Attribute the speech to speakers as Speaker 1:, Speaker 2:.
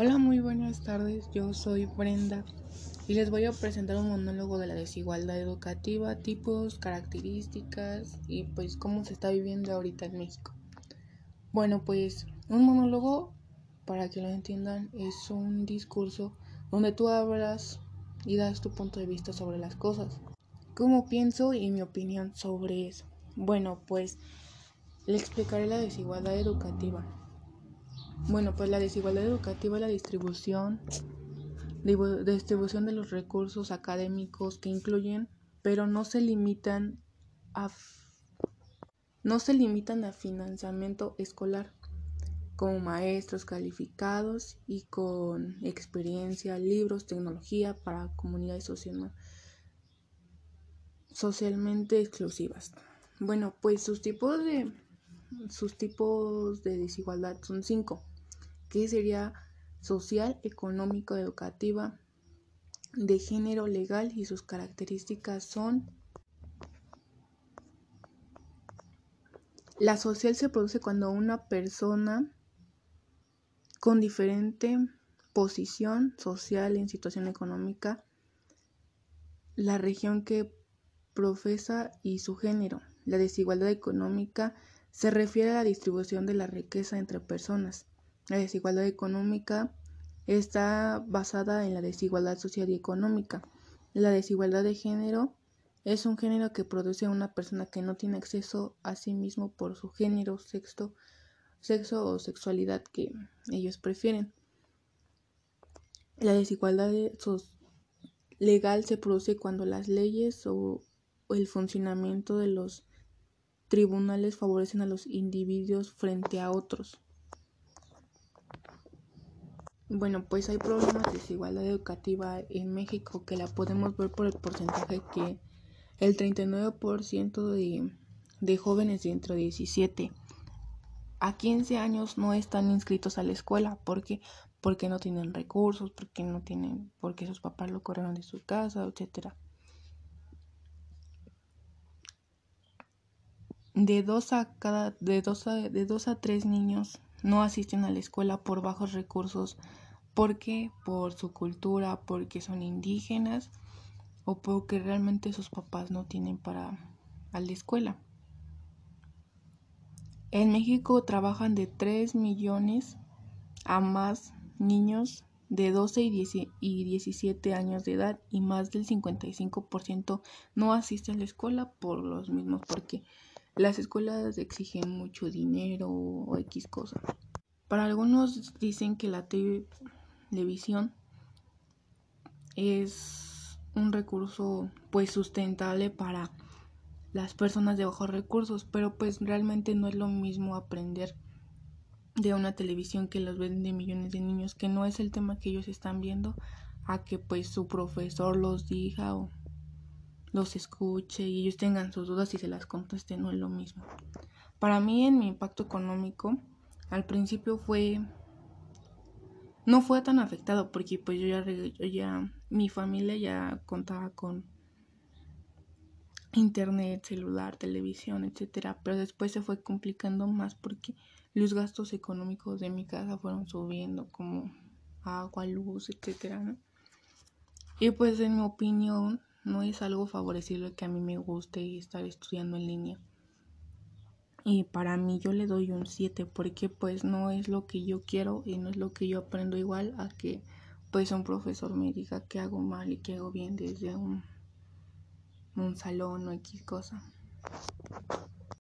Speaker 1: Hola, muy buenas tardes. Yo soy Brenda y les voy a presentar un monólogo de la desigualdad educativa, tipos, características y pues cómo se está viviendo ahorita en México. Bueno, pues un monólogo, para que lo entiendan, es un discurso donde tú hablas y das tu punto de vista sobre las cosas. ¿Cómo pienso y mi opinión sobre eso? Bueno, pues le explicaré la desigualdad educativa. Bueno, pues la desigualdad educativa la distribución, distribución de los recursos académicos que incluyen, pero no se limitan a no se limitan a financiamiento escolar, como maestros calificados y con experiencia, libros, tecnología para comunidades social, socialmente exclusivas. Bueno, pues sus tipos de sus tipos de desigualdad son cinco que sería social, económico, educativa, de género legal y sus características son La social se produce cuando una persona con diferente posición social en situación económica, la región que profesa y su género. La desigualdad económica se refiere a la distribución de la riqueza entre personas. La desigualdad económica está basada en la desigualdad social y económica. La desigualdad de género es un género que produce a una persona que no tiene acceso a sí mismo por su género, sexo, sexo o sexualidad que ellos prefieren. La desigualdad legal se produce cuando las leyes o el funcionamiento de los tribunales favorecen a los individuos frente a otros. Bueno, pues hay problemas de desigualdad educativa en México que la podemos ver por el porcentaje que el 39% de, de jóvenes de entre 17 a 15 años no están inscritos a la escuela porque porque no tienen recursos, porque no tienen porque sus papás lo corrieron de su casa, etcétera. De dos a cada de dos a, de dos a tres niños no asisten a la escuela por bajos recursos, porque por su cultura, porque son indígenas o porque realmente sus papás no tienen para a la escuela. En México trabajan de 3 millones a más niños de 12 y 17 años de edad y más del 55% no asisten a la escuela por los mismos, porque las escuelas exigen mucho dinero o X cosas. Para algunos dicen que la televisión es un recurso pues sustentable para las personas de bajos recursos, pero pues realmente no es lo mismo aprender de una televisión que los ven de millones de niños, que no es el tema que ellos están viendo, a que pues su profesor los diga o los escuche y ellos tengan sus dudas y se las conteste, no es lo mismo. Para mí en mi impacto económico al principio fue no fue tan afectado porque pues yo ya, ya mi familia ya contaba con internet, celular, televisión, etcétera, pero después se fue complicando más porque los gastos económicos de mi casa fueron subiendo como agua, luz, etcétera, Y pues en mi opinión no es algo favorecible que a mí me guste estar estudiando en línea. Y para mí yo le doy un 7 porque pues no es lo que yo quiero y no es lo que yo aprendo igual a que pues un profesor me diga que hago mal y que hago bien desde un, un salón o X cosa.